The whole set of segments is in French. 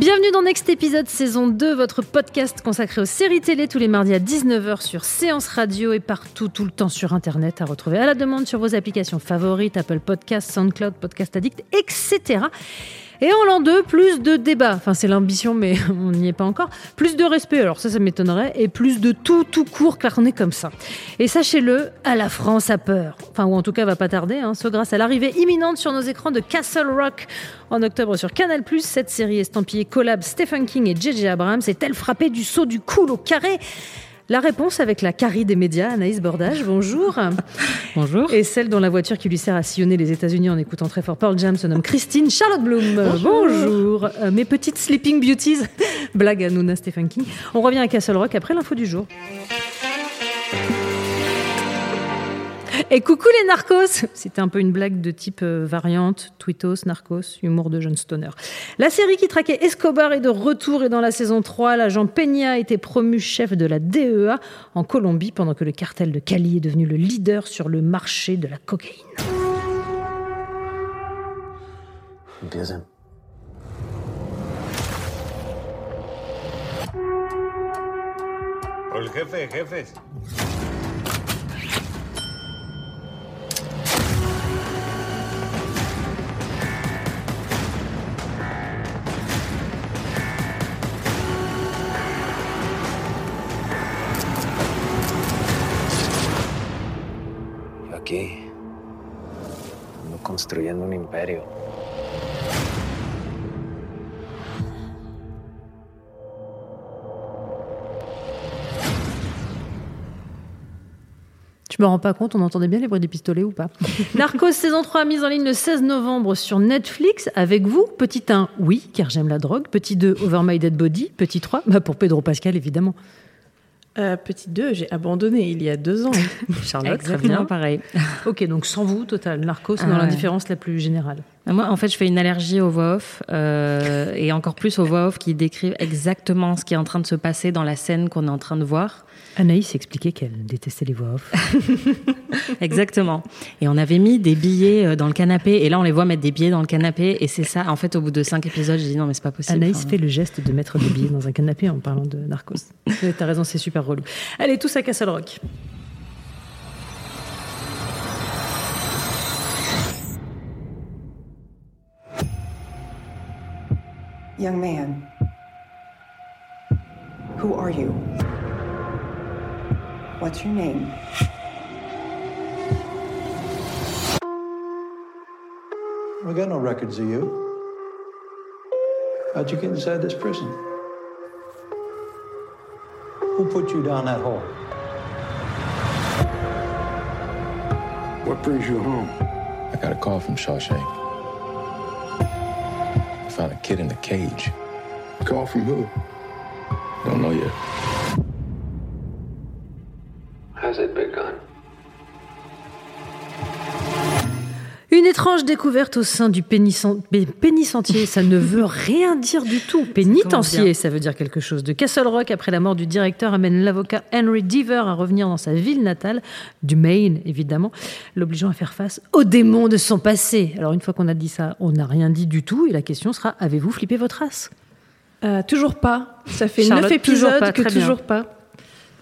Bienvenue dans Next épisode saison 2, votre podcast consacré aux séries télé tous les mardis à 19h sur Séance Radio et partout tout le temps sur internet à retrouver à la demande sur vos applications favorites, Apple Podcasts, SoundCloud, Podcast Addict, etc. Et en l'an 2, plus de débats. Enfin, c'est l'ambition, mais on n'y est pas encore. Plus de respect, alors ça, ça m'étonnerait. Et plus de tout, tout court, car on est comme ça. Et sachez-le, à la France a peur. Enfin, ou en tout cas, va pas tarder. Hein, ce grâce à l'arrivée imminente sur nos écrans de Castle Rock en octobre sur Canal+. Cette série estampillée collab Stephen King et J.J. Abrams est-elle frappée du saut du cool au carré? La réponse avec la carie des médias, Anaïs Bordage, bonjour. Bonjour. Et celle dont la voiture qui lui sert à sillonner les États-Unis en écoutant très fort Pearl Jam se nomme Christine Charlotte Bloom. Bonjour. Euh, mes petites Sleeping Beauties. Blague à Nuna Stephen King. On revient à Castle Rock après l'info du jour. Et coucou les narcos C'était un peu une blague de type euh, variante, tweetos, narcos, humour de John Stoner. La série qui traquait Escobar est de retour et dans la saison 3, l'agent Peña a été promu chef de la DEA en Colombie pendant que le cartel de Cali est devenu le leader sur le marché de la cocaïne. Empiecen. El jefe, jefes. Ando construyendo un imperio. Je me rends pas compte, on entendait bien les bruits des pistolets ou pas Narcos saison 3 mise en ligne le 16 novembre sur Netflix avec vous. Petit 1, oui, car j'aime la drogue. Petit 2, Over My Dead Body. Petit 3, bah pour Pedro Pascal évidemment. Euh, petit 2, j'ai abandonné il y a deux ans. Charlotte, très Exactement bien. pareil. Ok, donc sans vous, total. Narcos Ah dans ouais. l'indifférence la plus générale. Moi, en fait, je fais une allergie aux voix off euh, et encore plus aux voix off qui décrivent exactement ce qui est en train de se passer dans la scène qu'on est en train de voir. Anaïs expliquait qu'elle détestait les voix off. Exactement. Et on avait mis des billets euh, dans le canapé et là, on les voit mettre des billets dans le canapé et c'est ça. En fait, au bout de cinq épisodes, j'ai dit non, mais c'est pas possible. Anaïs Enfin, fait le geste de mettre des billets dans un canapé en parlant de Narcos. T'as raison, c'est super relou. Allez, tous à Castle Rock. Young man, who are you? What's your name? We got no records of you. How'd you get inside this prison? Who put you down that hole? What brings you home? I got a call from Shawshank. Found a kid in the cage. Call from who? Don't know yet. Une étrange découverte au sein du pénitentiaire, ça ne veut rien dire du tout. Pénitencier, bien. ça veut dire quelque chose. De Castle Rock, après la mort du directeur, amène l'avocat Henry Deaver à revenir dans sa ville natale, du Maine évidemment, l'obligeant à faire face aux démons de son passé. Alors une fois qu'on a dit ça, on n'a rien dit du tout, et la question sera, avez-vous flippé votre race? Euh, toujours pas. Ça fait neuf toujours épisodes pas, que bien. toujours pas.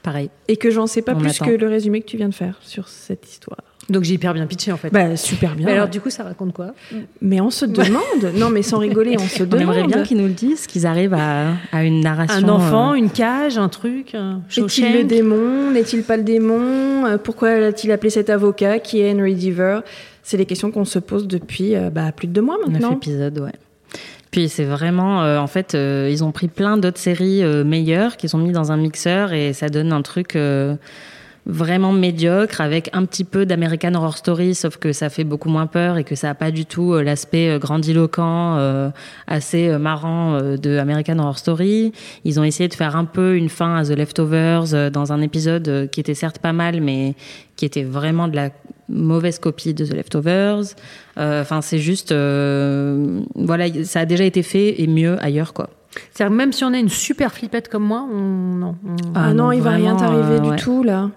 Pareil. Et que j'en sais pas On plus attend. que le résumé que tu viens de faire sur cette histoire. Donc j'ai hyper bien pitché en fait. Bah, super bien. Mais alors du coup, ça raconte quoi? Mais on se demande, non mais sans rigoler, on se On demande. aimerait bien qu'ils nous le disent, qu'ils arrivent à, à une narration. Un enfant, euh, une cage, un truc, un Est-il le démon? N'est-il pas le démon? Euh, Pourquoi a-t-il appelé cet avocat qui est Henry Deaver? C'est les questions qu'on se pose depuis euh, bah, plus de deux mois Neuf maintenant. épisodes, ouais. Puis c'est vraiment, euh, en fait, euh, ils ont pris plein d'autres séries euh, meilleures qui sont mis dans un mixeur et ça donne un truc euh, vraiment médiocre avec un petit peu d'American Horror Story, sauf que ça fait beaucoup moins peur et que ça a pas du tout euh, l'aspect euh, grandiloquent, euh, assez euh, marrant de American Horror Story. Ils ont essayé de faire un peu une fin à The Leftovers dans un épisode qui était certes pas mal, mais qui était vraiment de la mauvaise copie de The Leftovers. Enfin, c'est juste, euh, voilà, ça a déjà été fait et mieux ailleurs, quoi. C'est-à-dire que même si on a une super flippette comme moi, on non. on- Ah, non, il va rien vraiment, t'arriver euh, du ouais. tout là.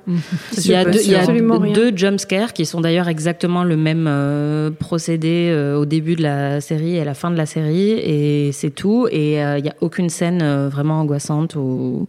Il y a, deux, il y a deux jumpscares qui sont d'ailleurs exactement le même euh, procédé euh, au début de la série et à la fin de la série, et c'est tout. Et euh, il n'y a aucune scène euh, vraiment angoissante ou.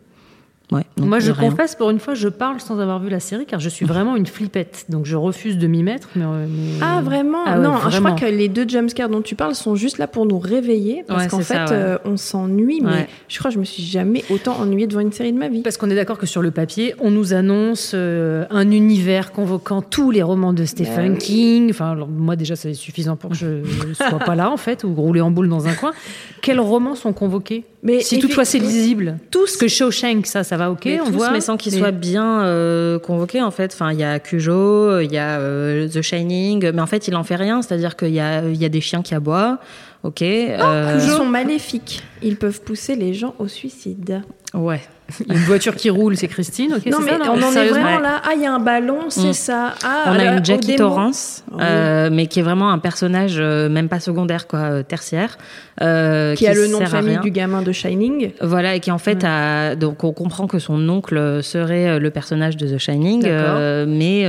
Ouais, donc, Moi, je rien. confesse, pour une fois, je parle sans avoir vu la série, car je suis vraiment une flippette. Donc, je refuse de m'y mettre. Mais, euh, mais- Ah vraiment Ah ouais, Non, je crois que les deux jumpscares dont tu parles sont juste là pour nous réveiller parce Ouais, qu'en fait ça, ouais. euh, on s'ennuie mais Ouais. je crois que je me suis jamais autant ennuyée devant une série de ma vie. Parce qu'on est d'accord que sur le papier, on nous annonce euh, un univers convoquant tous les romans de Stephen Ben. King. Enfin, alors, moi déjà, c'est suffisant pour que je ne sois pas là, en fait, ou rouler en boule dans un coin. Quels romans sont convoqués? Mais Si toutefois c'est lisible. tous Parce que Shawshank, ça, ça va ok, Mais on tous, voit. mais sans qu'ils mais- soient bien euh, convoqués en fait. Enfin, il y a Cujo, il y a euh, The Shining, mais en fait, il en fait rien. C'est-à-dire qu'il y a, il y a des chiens qui aboient. Ok. euh, Ils sont maléfiques. Ils peuvent pousser les gens au suicide. Ouais. Une voiture qui roule, c'est Christine, ok non mais ça, non on en est vraiment là. Ah, il y a un ballon, c'est Mm. ça. Ah, On a là, une Jackie. Torrance, euh, mais qui est vraiment un personnage euh, même pas secondaire, quoi, euh, tertiaire, euh, qui a le nom de famille du gamin de Shining. Voilà, et qui en fait a. Donc on comprend que son oncle serait le personnage de The Shining, mais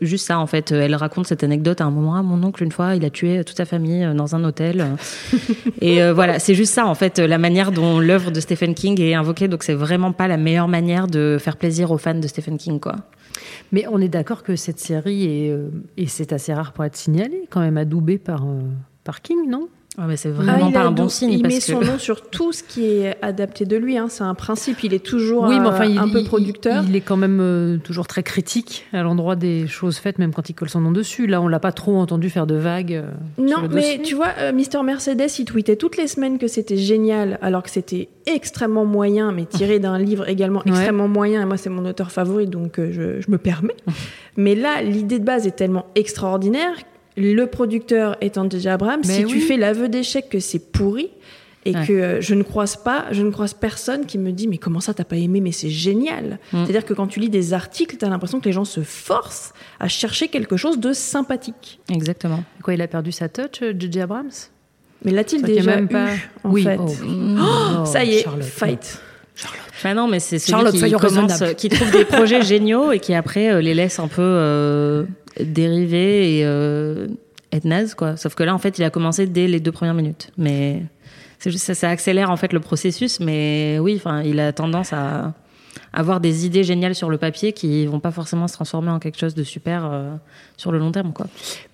juste ça en fait. Elle raconte cette anecdote à un moment. Ah, mon oncle, une fois, il a tué toute sa famille dans un hôtel. et voilà, c'est juste ça en fait, la manière dont l'œuvre de Stephen King est invoquée. Donc c'est vraiment pas la meilleure manière de faire plaisir aux fans de Stephen King, quoi. Mais on est d'accord que cette série est, euh, et c'est assez rare pour être signalé, quand même adoubée par, euh, par King, non? Ouais, mais c'est Ah, vraiment il pas un bon signe. Il parce met que... son nom sur tout ce qui est adapté de lui. hein. C'est un principe. Il est toujours Oui, mais enfin, il, un peu producteur. Il, est quand même euh, toujours très critique à l'endroit des choses faites, même quand il colle son nom dessus. Là, on l'a pas trop entendu faire de vagues. euh, Non, mais tu vois, euh, Mister Mercedes, il tweetait toutes les semaines que c'était génial, alors que c'était extrêmement moyen, mais tiré d'un livre également Ouais. extrêmement moyen. Et moi, c'est mon auteur favori, donc je, je me permets. mais là, l'idée de base est tellement extraordinaire. Le producteur étant J.J. Abrams, Mais si oui. tu fais l'aveu d'échec que c'est pourri et Ouais. que euh, je ne croise pas, je ne croise personne qui me dit mais comment ça t'as pas aimé mais c'est génial. Mm. C'est-à-dire que quand tu lis des articles, t'as l'impression que les gens se forcent à chercher quelque chose de sympathique. Exactement. Quoi, il a perdu sa touch, euh, J.J. Abrams? Mais l'a-t-il déjà même eu, pas- en Oui, fait? Oh. Oh, Ça y est, Charlotte. fight. Enfin non, mais c'est celui Charlotte, qui commence, qui trouve des projets géniaux et qui après euh, les laisse un peu euh, dériver et euh, être naze quoi. Sauf que là en fait il a commencé dès les deux premières minutes. Mais c'est ça, ça accélère en fait le processus. Mais oui, enfin il a tendance à avoir des idées géniales sur le papier qui vont pas forcément se transformer en quelque chose de super euh, sur le long terme quoi.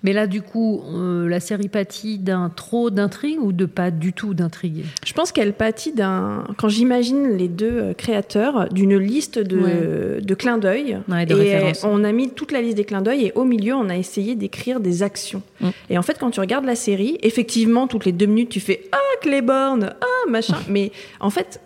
Mais là, du coup, euh, la série pâtit d'un trop d'intrigue ou de pas du tout d'intrigue Je pense qu'elle pâtit d'un. Quand j'imagine les deux euh, créateurs, d'une liste de, Ouais. de clins d'œil. Ouais, et références. on a mis toute la liste des clins d'œil et au milieu, on a essayé d'écrire des actions. Mm. Et en fait, quand tu regardes la série, effectivement, toutes les deux minutes, tu fais Ah, Cléborn Ah, machin. Mais en fait.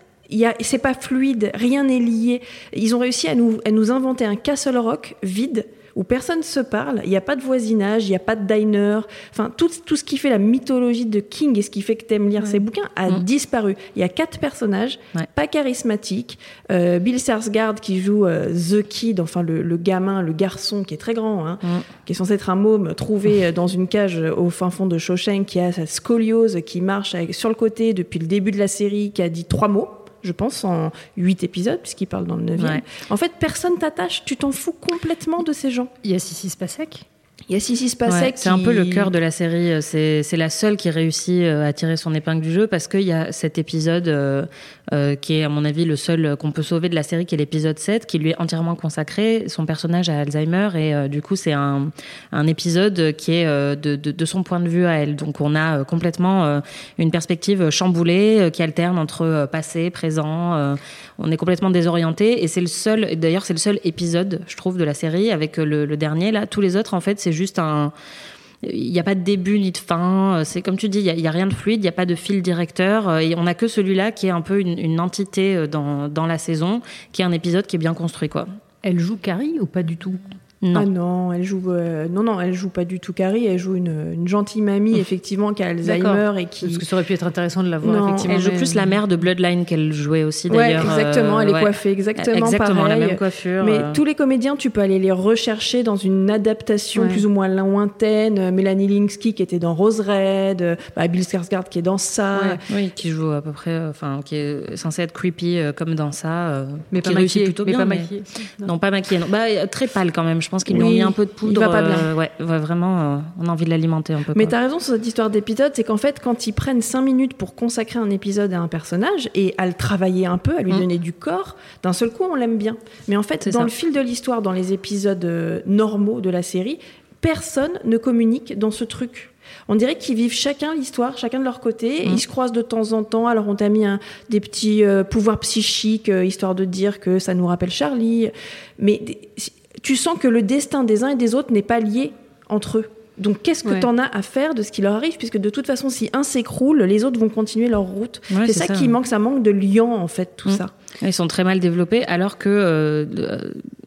C'est pas fluide, rien n'est lié. Ils ont réussi à nous, à nous inventer un Castle Rock vide où personne se parle, il n'y a pas de voisinage, il n'y a pas de diner. Enfin, tout, tout ce qui fait la mythologie de King et ce qui fait que tu aimes lire ses bouquins a Mm. disparu. Il y a quatre personnages, Ouais. pas charismatiques. Euh, Bill Sarsgaard qui joue euh, The Kid, enfin le, le gamin, le garçon qui est très grand, hein, Mm. qui est censé être un môme trouvé euh, dans une cage au fin fond de Shawshank, qui a sa scoliose, qui marche avec- sur le côté depuis le début de la série, qui a dit trois mots. Je pense en huit épisodes, puisqu'il parle dans le neuvième. Ouais. En fait, personne t'attache. Tu t'en fous complètement de ces gens. Il y a Sissi Spacek Il y a Sissi Ouais, Spacek. c'est un peu le cœur de la série. euh, C'est c'est la seule qui réussit euh, à tirer son épingle du jeu parce qu'il y a cet épisode euh, euh, qui est, à mon avis, le seul qu'on peut sauver de la série, qui est l'épisode 7, qui lui est entièrement consacré. Son personnage a Alzheimer et euh, du coup, c'est un, un épisode qui est de, de, de son point de vue à elle. Donc, on a complètement une perspective chamboulée qui alterne entre passé, présent. on est complètement désorienté et c'est le seul. D'ailleurs, c'est le seul épisode, je trouve, de la série avec le, le dernier. Là, tous les autres, en fait, c'est juste un. Il n'y a pas de début ni de fin. C'est comme tu dis, il n'y a rien de fluide, il n'y a pas de fil directeur. euh, Et on n'a que celui-là qui est un peu une, une entité euh, dans, dans la saison, qui est un épisode qui est bien construit, quoi. Elle joue Carrie ou pas du tout? Non. Ah non, elle joue euh, non non, elle joue pas du tout Carrie, elle joue une, une gentille mamie effectivement qui a Alzheimer et qui parce que ça aurait pu être intéressant de la voir non, effectivement. Elle joue plus la mère de Bloodline qu'elle jouait aussi d'ailleurs. Ouais, exactement, elle est coiffée exactement, exactement pareil. la même coiffure. Mais euh. tous les comédiens, tu peux aller les rechercher dans une adaptation Ouais. plus ou moins lointaine, Mélanie Linsky qui était dans Rose Red, bah, Bill Skarsgård qui est dans ça. Ouais, oui, qui joue à peu près, euh, enfin, qui est censé être creepy euh, comme dans ça, euh, Mais qui pas maquillée, plutôt mais bien. pas mais- maquillée. Non. pas maquillée. Non. Bah, euh, très pâle quand même. Je pense qu'ils lui ont mis un peu de il poudre. va pas bien. euh, ouais, ouais, vraiment, euh, on a envie de l'alimenter un peu. Mais t'as raison sur cette histoire d'épisode, c'est qu'en fait, quand ils prennent cinq minutes pour consacrer un épisode à un personnage et à le travailler un peu, à lui Mm. donner du corps, d'un seul coup, on l'aime bien. Mais en fait, dans ça. le fil de l'histoire, dans les épisodes euh, normaux de la série, personne ne communique dans ce truc. On dirait qu'ils vivent chacun l'histoire, chacun de leur côté. et Mm. Ils se croisent de temps en temps. Alors, on t'a mis un- des petits euh, pouvoirs psychiques, euh, histoire de dire que ça nous rappelle Charlie. Mais tu sens que le destin des uns et des autres n'est pas lié entre eux. Donc, qu'est-ce que Ouais. t'en as à faire de ce qui leur arrive Puisque de toute façon, si un s'écroule, les autres vont continuer leur route. Ouais, c'est ça, ça, qui ouais. manque, ça manque de liant, en fait, tout Mm. ça. Ils sont très mal développés, alors que euh, euh,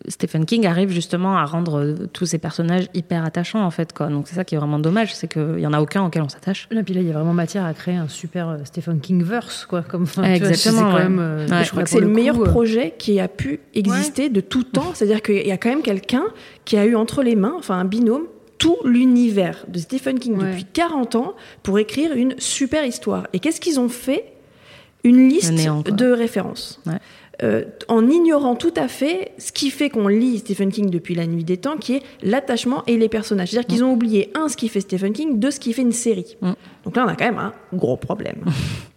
Stephen King arrive justement à rendre euh, tous ces personnages hyper attachants, en fait. Quoi. Donc c'est ça qui est vraiment dommage, c'est qu'il n'y en a aucun auquel on s'attache. Là, puis là, il y a vraiment matière à créer un super Stephen King verse, quoi. Comme, enfin, tu vois, exactement, quand ouais. même, euh, Ouais. Je là, crois que c'est le, coup, meilleur euh, projet qui a pu exister de tout temps. C'est-à-dire qu'il y a quand même quelqu'un qui a eu entre les mains, enfin un binôme, tout l'univers de Stephen King Ouais. depuis 40 ans pour écrire une super histoire. Et qu'est-ce qu'ils ont fait? Une liste néant, de références. Ouais. Euh, en ignorant tout à fait ce qui fait qu'on lit Stephen King depuis la nuit des temps, qui est l'attachement et les personnages. C'est-à-dire qu'ils ont oublié, un, ce qui fait Stephen King, deux, ce qui fait une série. Donc là, on a quand même un gros problème.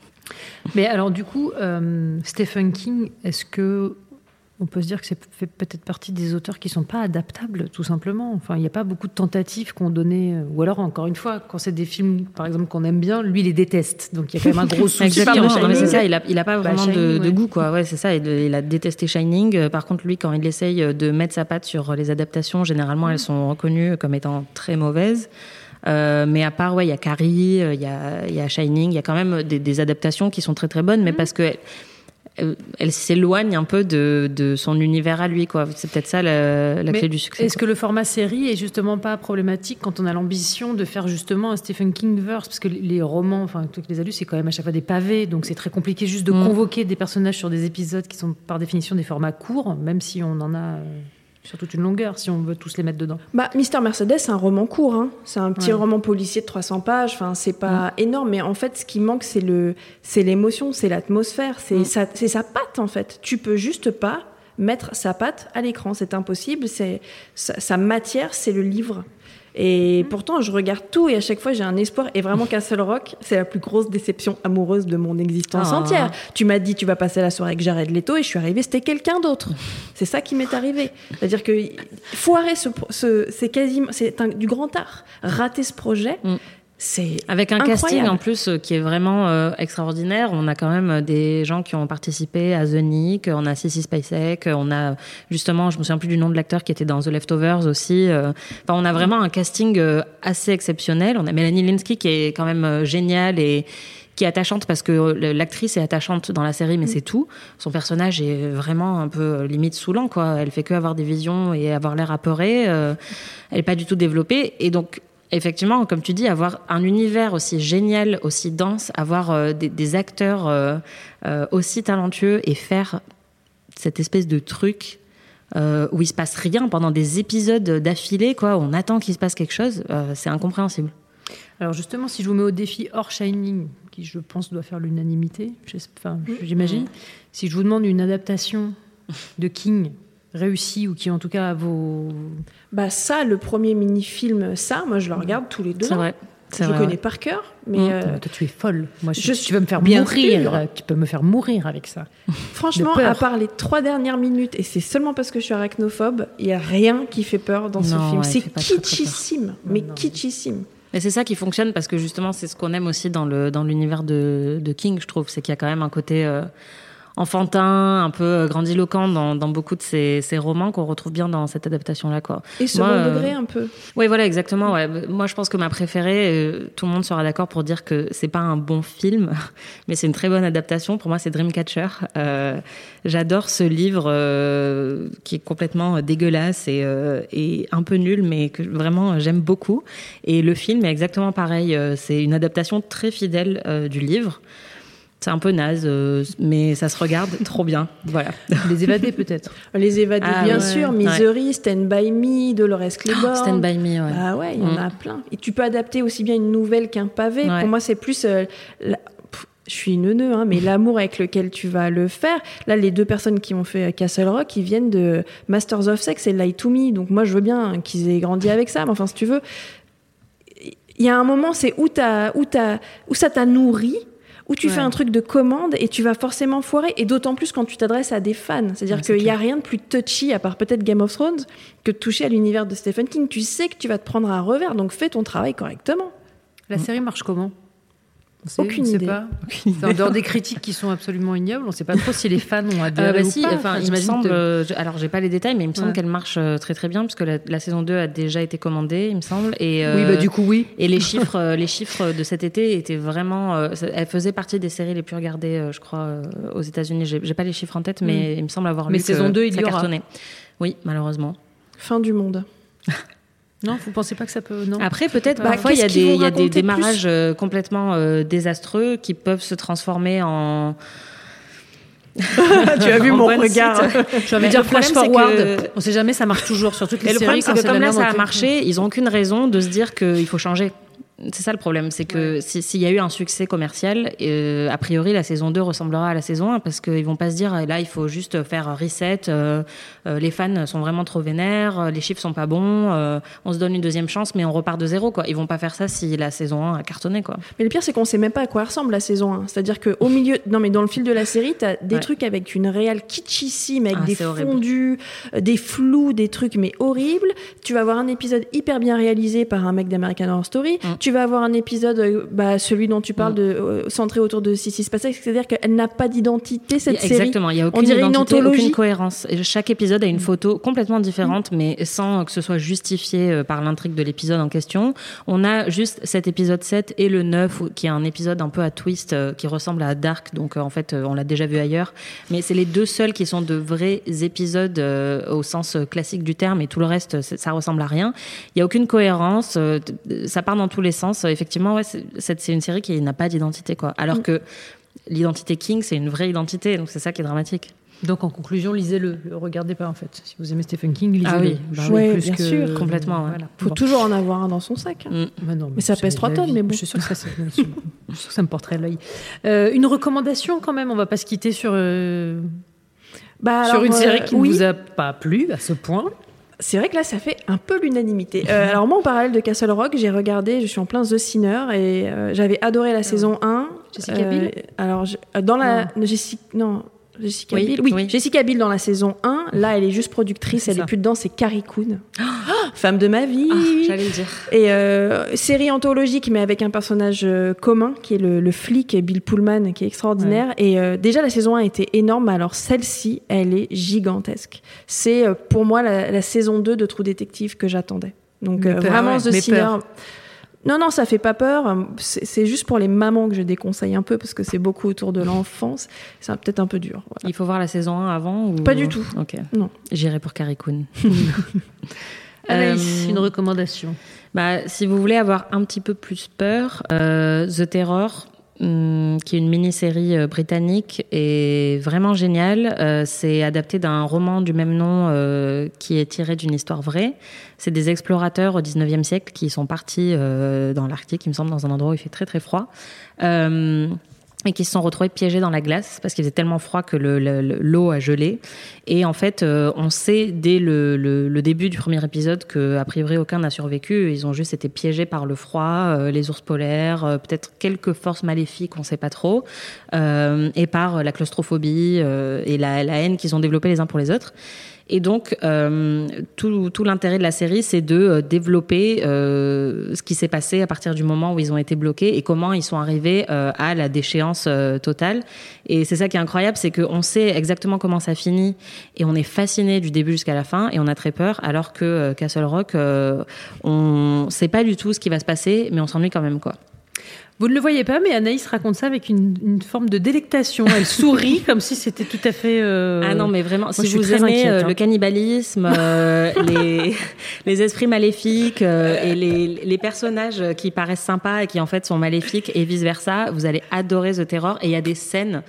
Mais alors, du coup, euh, Stephen King, est-ce que on peut se dire que c'est fait peut-être partie des auteurs qui sont pas adaptables, tout simplement Enfin, il n'y a pas beaucoup de tentatives qu'on donnait. euh, Ou alors, encore une fois, quand c'est des films, par exemple, qu'on aime bien, lui, il les déteste. Donc, il y a quand même un gros souci. Exactement, c'est ça, il a, il a pas Bah, vraiment de, Shining, de ouais. goût, quoi. Ouais, c'est ça, il, il a détesté Shining. Euh, Par contre, lui, quand il essaye de mettre sa patte sur les adaptations, généralement, elles sont reconnues comme étant très mauvaises. Euh, mais à part, ouais, il y a Carrie, euh, il y a, il y a Shining, il y a quand même des, des adaptations qui sont très très bonnes, mais parce que elle, elle s'éloigne un peu de, de son univers à lui, quoi. C'est peut-être ça la, clé du succès. Est-ce que le format série est justement pas problématique quand on a l'ambition de faire justement un Stephen King verse? Parce que les romans, enfin, tous les adultes, c'est quand même à chaque fois des pavés, donc c'est très compliqué juste de Mm. convoquer des personnages sur des épisodes qui sont par définition des formats courts, même si on en a euh, sur toute une longueur, si on veut tous les mettre dedans. Bah, Mister Mercedes, c'est un roman court. hein. C'est un petit Ouais. roman policier de 300 pages. Enfin, c'est pas énorme, mais en fait, ce qui manque, c'est le, c'est l'émotion, c'est l'atmosphère, c'est sa, c'est sa patte en fait. Tu peux juste pas mettre sa patte à l'écran, c'est impossible. C'est sa, sa matière, c'est le livre. Et pourtant, je regarde tout et à chaque fois, j'ai un espoir. Et vraiment, Castle Rock, c'est la plus grosse déception amoureuse de mon existence Ah. entière. Tu m'as dit, tu vas passer la soirée avec Jared Leto, et je suis arrivée, c'était quelqu'un d'autre. C'est ça qui m'est arrivé. C'est-à-dire que foirer ce, c'est quasiment, c'est un- du grand art. Rater ce projet, Mm. C'est Avec un incroyable. casting en plus euh, qui est vraiment euh, extraordinaire. On a quand même euh, des gens qui ont participé à The Nick, on a Sissy Spacek, on a justement, je me souviens plus du nom de l'acteur qui était dans The Leftovers aussi. Enfin, on a vraiment un casting assez exceptionnel. On a Melanie Linsky qui est quand même géniale et qui est attachante parce que l'actrice est attachante dans la série, mais c'est tout. Son personnage est vraiment un peu limite saoulant, quoi. Elle fait que avoir des visions et avoir l'air apeurée. euh, elle est pas du tout développée. Et donc, effectivement, comme tu dis, avoir un univers aussi génial, aussi dense, avoir euh, des, des acteurs euh, euh, aussi talentueux et faire cette espèce de truc où il se passe rien pendant des épisodes d'affilée, quoi. où On attend qu'il se passe quelque chose. c'est incompréhensible. Alors justement, si je vous mets au défi hors Shining, qui je pense doit faire l'unanimité, j'imagine, si je vous demande une adaptation de King réussie ou qui en tout cas vaut... Bah ça, le premier mini-film, ça, moi je le regarde tous les deux. C'est vrai. C'est Je vrai, connais ouais. par cœur, mais Mmh. euh, Toi, tu es folle. Moi, je, je tu vas me faire bien mourir. sûr. là. Tu peux me faire mourir avec ça. franchement, à part les trois dernières minutes, et c'est seulement parce que je suis arachnophobe, il y a rien qui fait peur dans ce film. ouais, c'est kitschissime, mais kitschissime. Mais c'est ça qui fonctionne parce que justement, c'est ce qu'on aime aussi dans le dans l'univers de, de King, je trouve, c'est qu'il y a quand même un côté euh, enfantin, un peu euh, grandiloquent dans, dans beaucoup de ces, ces romans qu'on retrouve bien dans cette adaptation-là. Quoi. Et second Moi, euh, degré un peu. Oui, voilà, exactement. Ouais. Moi, je pense que ma préférée, euh, tout le monde sera d'accord pour dire que c'est pas un bon film, mais c'est une très bonne adaptation. Pour moi, c'est Dreamcatcher. Euh, J'adore ce livre euh, qui est complètement dégueulasse et, euh, et un peu nul, mais que vraiment j'aime beaucoup. Et le film est exactement pareil. C'est une adaptation très fidèle du livre. C'est un peu naze, euh, mais ça se regarde trop bien. Voilà. Les évadés, peut-être. Les évadés, Ah, bien ouais. sûr. Ouais. Misery, Stand By Me, Dolores Claiborne. Stand By Me, ouais. Ah ouais, il y en Mm. a plein. Et tu peux adapter aussi bien une nouvelle qu'un pavé. Ouais. Pour moi, c'est plus. euh, la- pff, Je suis neuneu, hein, mais l'amour avec lequel tu vas le faire. Là, les deux personnes qui ont fait euh, Castle Rock, ils viennent de Masters of Sex et Lie to Me. Donc moi, je veux bien qu'ils aient grandi avec ça. Mais enfin, si tu veux, il y a un moment, c'est où, t'as- où, t'as- où ça t'a nourri, où tu Ouais. fais un truc de commande et tu vas forcément foirer. Et d'autant plus quand tu t'adresses à des fans. C'est-à-dire Ouais, qu'il n'y a rien de plus touchy, à part peut-être Game of Thrones, que de toucher à l'univers de Stephen King. Tu sais que tu vas te prendre un revers, donc fais ton travail correctement. La série marche comment? Aucune idée. pas. En dehors des critiques qui sont absolument ignobles, on ne sait pas trop si les fans ont adhéré Euh, bah ou si, pas. enfin, il me j'imagine semble, que- euh, je- alors j'ai pas les détails, mais il me semble Ouais. qu'elle marche euh, très très bien puisque la, la saison 2 a déjà été commandée, il me semble. Et, Oui, bah, du coup, oui. Et les chiffres, euh, les chiffres de cet été étaient vraiment. euh, elle faisait partie des séries les plus regardées, euh, je crois, euh, aux États-Unis. J'ai j'ai pas les chiffres en tête, mais Mm. il me semble avoir Mais lu saison que 2, il ça y aura. cartonnait. Oui, malheureusement. Fin du monde. Non, vous pensez pas que ça peut. Non. Après, peut-être Bah, parfois il y a qu'est-ce qu'ils des, vont il y a des démarrages euh, complètement euh, désastreux qui peuvent se transformer en. tu as vu en mon regard. suite. J'ai envie Mais de dire le flash c'est forward. que- On sait jamais, ça marche toujours sur toutes les Et le séries. problème, c'est que comme là, même ça a marché, ils ont aucune raison de se dire qu'il faut changer. C'est ça le problème, c'est que si- s'il y a eu un succès commercial, euh, a priori la saison 2 ressemblera à la saison 1 parce qu'ils vont pas se dire là il faut juste faire reset, euh, euh, les fans sont vraiment trop vénères, euh, les chiffres sont pas bons, euh, on se donne une deuxième chance mais on repart de zéro quoi. Ils vont pas faire ça si la saison 1 a cartonné quoi. Mais le pire, c'est qu'on sait même pas à quoi ressemble la saison 1. C'est-à-dire qu'au milieu, non, mais dans le fil de la série, t'as des Ouais. trucs avec une réelle kitschissime, avec Ah, des fondus, euh, des flous, des trucs, mais horribles. Tu vas avoir un épisode hyper bien réalisé par un mec d'American Horror Story. Mm. Tu vas avoir un épisode, euh, bah, celui dont tu parles, de, euh, centré autour de Sissi Spacek. C'est-à-dire qu'elle n'a pas d'identité, cette série. Exactement, il y a On aucune dirait une identité, anthologie. aucune cohérence. Et chaque épisode a une photo complètement différente, mais sans que ce soit justifié euh, par l'intrigue de l'épisode en question. On a juste cet épisode 7 et le 9, où- qui est un épisode un peu à twist, euh, qui ressemble à Dark, donc en fait, on l'a déjà vu ailleurs. Mais c'est les deux seuls qui sont de vrais épisodes euh, au sens classique du terme, et tout le reste, ça ressemble à rien. Il y a aucune cohérence, ça part dans tous les sens. Euh, Effectivement, ouais, c'est une série qui n'a pas d'identité, quoi. Alors que l'identité King, c'est une vraie identité, donc c'est ça qui est dramatique. Donc en conclusion, lisez-le. Le regardez pas en fait. Si vous aimez Stephen King, lisez-le. Ah oui, Bah plus bien que- sûr. Complètement. Voilà. Faut Bon. toujours en avoir un dans son sac. hein. Mm. Bah non, Mais ça pèse trois la tonnes, vie. mais bon. Je suis sûre que ça, me porterait l'œil. Euh, une recommandation quand même. On va pas se quitter sur euh, Bah, sur alors, une série euh, qui oui. ne vous a pas plu à ce point. C'est vrai que là, ça fait un peu l'unanimité. Euh, alors moi, en parallèle de Castle Rock, j'ai regardé, je suis en plein The Sinner, et euh, j'avais adoré la saison 1. Jessica Biel? Alors, je- euh, dans la... Jessica... Non, Jessica Oui, Biel Oui, oui. Jessica Biel dans la saison 1. Là, elle est juste productrice, C'est elle ça. est plus dedans, c'est Carrie Coon. Femme de ma vie Ah, J'allais le dire. et euh, série anthologique, mais avec un personnage euh, commun, qui est le, le flic Bill Pullman, qui est extraordinaire. Et euh, déjà, la saison 1 était énorme, alors celle-ci, elle est gigantesque. C'est pour moi la, la saison 2 de True Detective que j'attendais. Donc peur, vraiment, ouais, The Sinner. peur. Non, non, ça fait pas peur. C'est juste pour les mamans que je déconseille un peu, parce que c'est beaucoup autour de l'enfance. C'est peut-être un peu dur. voilà. Il faut voir la saison 1 avant ou... Pas du tout. Ok. Non. J'irai pour Carrie Coon. Anaïs, Euh, une recommandation. Bah, si vous voulez avoir un petit peu plus peur, euh, The Terror, hum, qui est une mini-série euh, britannique, est vraiment géniale. C'est adapté d'un roman du même nom qui est tiré d'une histoire vraie. C'est des explorateurs au 19e siècle qui sont partis dans l'Arctique, il me semble, dans un endroit où il fait très très froid. Et qui se sont retrouvés piégés dans la glace parce qu'il faisait tellement froid que le- le- le- l'eau a gelé. Et en fait, euh, on sait dès le, début du premier épisode que a priori aucun n'a survécu. Ils ont juste été piégés par le froid, euh, les ours polaires, euh, peut-être quelques forces maléfiques, on ne sait pas trop, et par la claustrophobie et la, la haine qu'ils ont développée les uns pour les autres. Et donc, euh, tout, tout l'intérêt de la série, c'est de euh, développer euh, ce qui s'est passé à partir du moment où ils ont été bloqués et comment ils sont arrivés euh, à la déchéance euh, totale. Et c'est ça qui est incroyable, c'est qu'on sait exactement comment ça finit et on est fasciné du début jusqu'à la fin et on a très peur, alors que euh, Castle Rock, on sait pas du tout ce qui va se passer, mais on s'ennuie quand même, quoi. Vous ne le voyez pas, mais Anaïs raconte ça avec une, une forme de délectation. Elle sourit comme si c'était tout à fait. euh, Ah non, mais vraiment, moi, si vous aimez inquiète, euh, hein. le cannibalisme, euh, les, les esprits maléfiques euh, et les, les personnages qui paraissent sympas et qui en fait sont maléfiques et vice-versa, vous allez adorer The Terror. Et il y a des scènes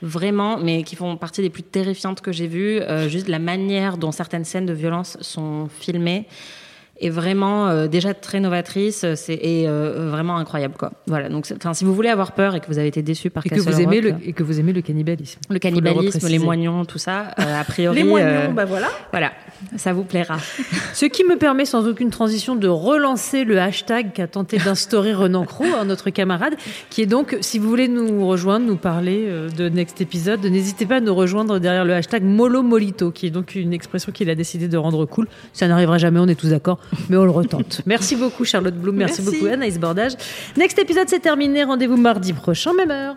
vraiment, mais qui font partie des plus terrifiantes que j'ai vues. Juste la manière dont certaines scènes de violence sont filmées est vraiment euh, déjà très novatrice c'est, et euh, vraiment incroyable. Quoi. Voilà, donc enfin, si vous voulez avoir peur et que vous avez été déçu par Et que, vous aimez Rock, le, et que vous aimez le cannibalisme. le cannibalisme, les moignons, tout ça, euh, a priori. Les moignons, euh, bah voilà. Voilà, ça vous plaira. Ce qui me permet sans aucune transition de relancer le hashtag qu'a tenté d'instaurer Renan Cro, notre camarade, qui est donc, si vous voulez nous rejoindre, nous parler euh, de Next Episode, n'hésitez pas à nous rejoindre derrière le hashtag Molo Molito, qui est donc une expression qu'il a décidé de rendre cool. Ça n'arrivera jamais, on est tous d'accord, mais on le retente. Merci beaucoup Charlotte Bloom, merci, Merci. beaucoup Anaïs Bordage. Next Episode c'est terminé, rendez-vous mardi prochain, même heure.